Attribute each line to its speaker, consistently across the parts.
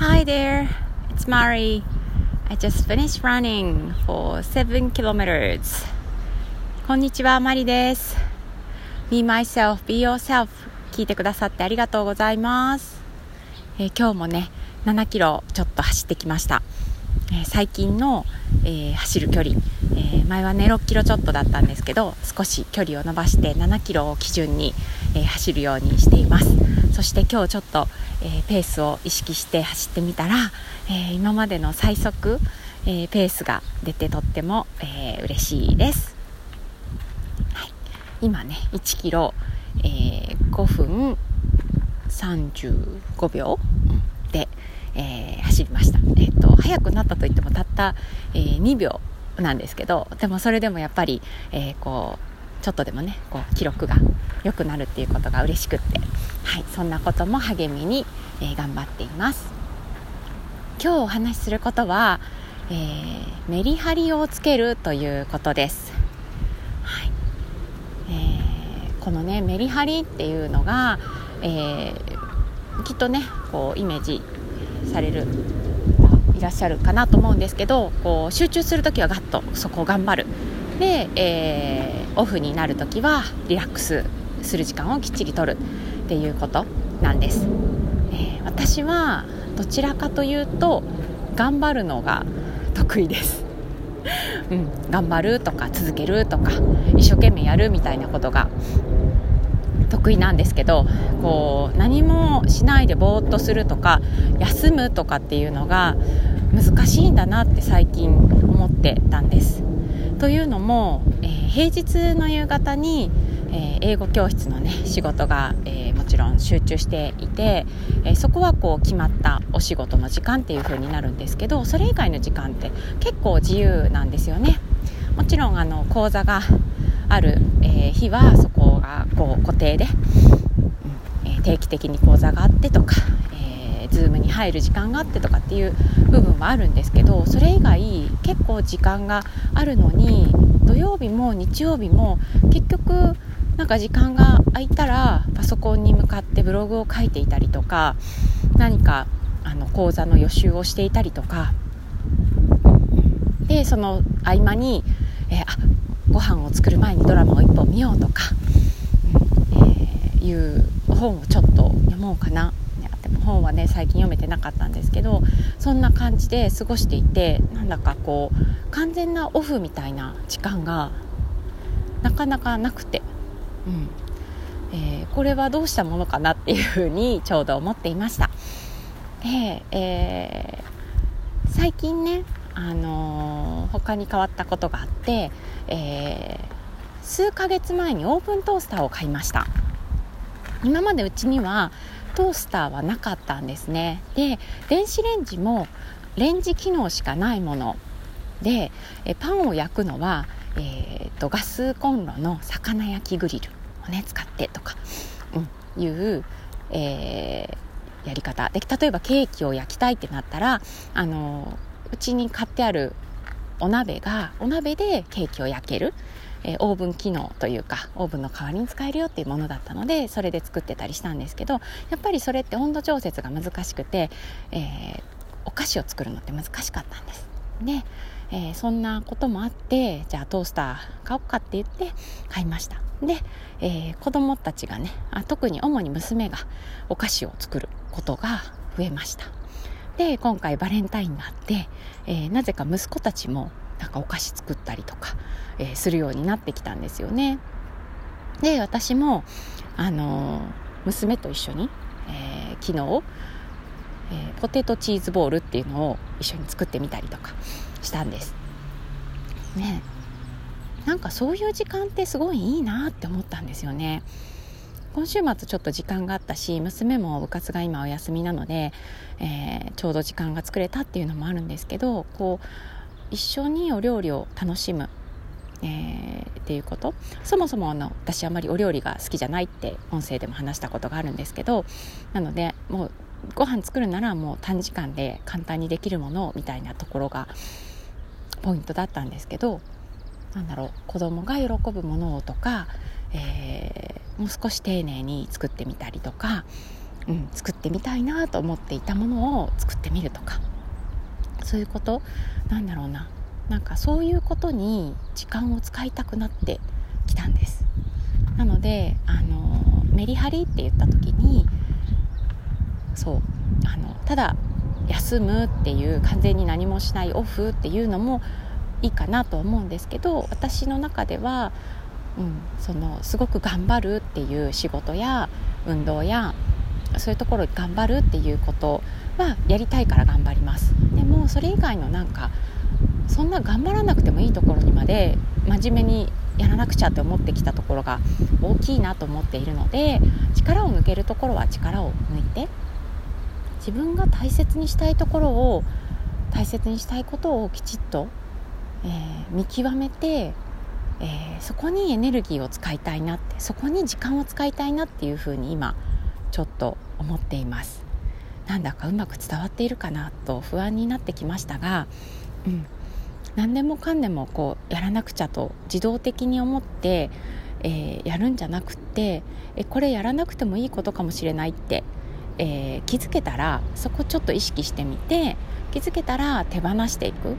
Speaker 1: Hi there, it's Mari. I just finished running for 7 kilometers. こんにちは、マリです。Be myself, be yourself. 聞いてくださってありがとうございます。えー、今日もね、7キロちょっと走ってきました。えー、最近の、えー、走る距離、え前はね6キロちょっとだったんですけど少し距離を伸ばして7キロを基準に、え走るようにしています。そして今日ちょっと、えペースを意識して走ってみたら、え今までの最速、えペースが出てとっても、えー、嬉しいです、はい、今ね1キロ、え5分35秒で、えー、走りました、えーと、速くなったといってもたった、えー、2秒なんですけどでもそれでもやっぱり、えー、こうちょっとでもねこう記録が良くなるっていうことが嬉しくって、はい、そんなことも励みに、えー、頑張っています。今日お話しすることは、えー、メリハリをつけるということです、はい。えー、このねメリハリっていうのが、えー、きっとねこうイメージされるいらっしゃるかなと思うんですけどこう集中する時はガッとそこを頑張る。で、えー、オフになる時はリラックスする時間をきっちりとる。っていうことなんです、えー、私はどちらかというと頑張るのが得意です。うん、頑張るとか続けるとか一生懸命やるみたいなことが得意なんですけどこう何もしないでぼーっとするとか休むとかっていうのが難しいんだなって最近思ってたんです。というのも、えー、平日の夕方に、えー、英語教室のね仕事が、えー、もちろん集中していて、えそこはこう決まったお仕事の時間っていう風になるんですけどそれ以外の時間って結構自由なんですよね。もちろんあの講座がある、え日はそこがこう固定で、え定期的に講座があってとか、えー、Zoom に入る時間があってとかっていう部分はあるんですけどそれ以外結構時間があるのに土曜日も日曜日も結局なんか時間が空いたらパソコンに向かってブログを書いていたりとか何かあの講座の予習をしていたりとか。でその合間に、えー、あご飯を作る前にドラマを1本見ようとか、えー、いう本をちょっと読もうかな。本はね最近読めてなかったんですけどそんな感じで過ごしていてなんだかこう完全なオフみたいな時間がなかなかなくて、うん。えー、これはどうしたものかなっていうふうにちょうど思っていました。で、えー、最近ねあのー、他に変わったことがあって、えー、数ヶ月前にオーブントースターを買いました。今までうちにはトースターはなかったんですね。で電子レンジもレンジ機能しかないもの。でえパンを焼くのは、えーと、ガスコンロの魚焼きグリル。をね使ってとか、うん、いう、えー、やり方。で例えばケーキを焼きたいってなったらあのうちに買ってあるお鍋がお鍋でケーキを焼ける、えー、オーブン機能というかオーブンの代わりに使えるよっていうものだったのでそれで作ってたりしたんですけどやっぱりそれって温度調節が難しくて、えー、お菓子を作るのって難しかったんです。で、えー、そんなこともあってじゃあトースター買おうかって言って買いましたで、えー、子供たちがねあ特に主に娘がお菓子を作ることが増えましたで今回バレンタインがあって、えー、なぜか息子たちもなんかお菓子作ったりとか、えー、するようになってきたんですよね。で私もあのー、娘と一緒に、え昨日、えポテトチーズボールっていうのを一緒に作ってみたりとかしたんです。ねなんかそういう時間ってすごいいいなって思ったんですよね。今週末ちょっと時間があったし娘も部活が今お休みなので、えー、ちょうど時間が作れたっていうのもあるんですけどこう一緒にお料理を楽しむ、えー、っていうこと。そもそもあの私あまりお料理が好きじゃないって音声でも話したことがあるんですけどなのでもうご飯作るならもう短時間で簡単にできるものみたいなところがポイントだったんですけどなんだろう子供が喜ぶものをとか、えー、もう少し丁寧に作ってみたりとか、うん、作ってみたいなと思っていたものを作ってみるとか。そういうこと？なんだろうな。なんかそういうことに時間を使いたくなってきたんです。なのであのメリハリって言った時にそうあのただ休むっていう完全に何もしないオフっていうのもいいかなと思うんですけど私の中では、うん、そのすごく頑張るっていう仕事や運動やそういうところ頑張るっていうことはやりたいから頑張ります。でもそれ以外のなんかそんな頑張らなくてもいいところにまで真面目にやらなくちゃって思ってきたところが大きいなと思っているので力を抜けるところは力を抜いて自分が大切にしたいところを大切にしたいことをきちっと、えー、見極めて、えー、そこにエネルギーを使いたいなってそこに時間を使いたいなっていうふうに今ちょっと思っています。なんだかうまく伝わっているかなと不安になってきましたが、うん、何でもかんでもこうやらなくちゃと自動的に思って、えー、やるんじゃなくってえこれやらなくてもいいことかもしれないって、えー、気づけたらそこちょっと意識してみて気づけたら手放していく、うん、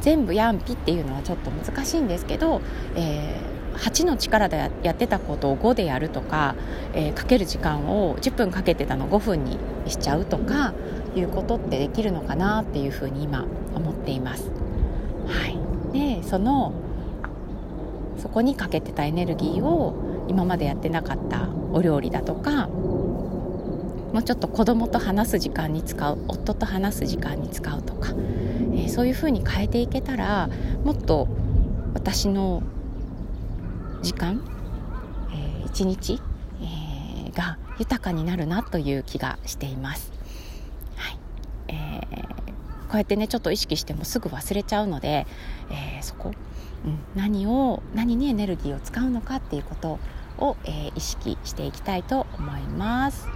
Speaker 1: 全部やんぴっていうのはちょっと難しいんですけど、えー8の力でやってたことを5でやるとか、えー、かける時間を10分かけてたの5分にしちゃうとかいうことってできるのかなっていうふうに今思っています。はい、でそのそこにかけてたエネルギーを今までやってなかったお料理だとかもうちょっと子供と話す時間に使う夫と話す時間に使うとか、えー、そういうふうに変えていけたらもっと私の時間、えー、一日、えー、が豊かになるなという気がしています。はいえー、こうやってねちょっと意識してもすぐ忘れちゃうので、えー、そこ、うん、何を何にエネルギーを使うのかっていうことを、えー、意識していきたいと思います。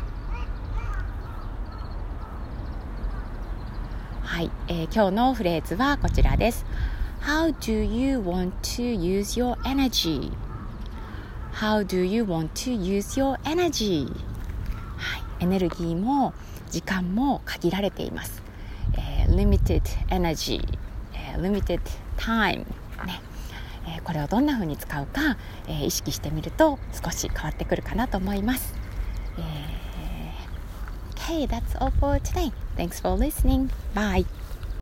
Speaker 1: はい、えー、今日のフレーズはこちらです。How do you want to use your energy? How do you want to use your energy? はい、エネルギーも時間も限られています。えー、limited energy、えー、limited time ね。えー、これをどんな風に使うか、えー、意識してみると少し変わってくるかなと思います。えー、okay, that's all for today. Thanks for listening. Bye.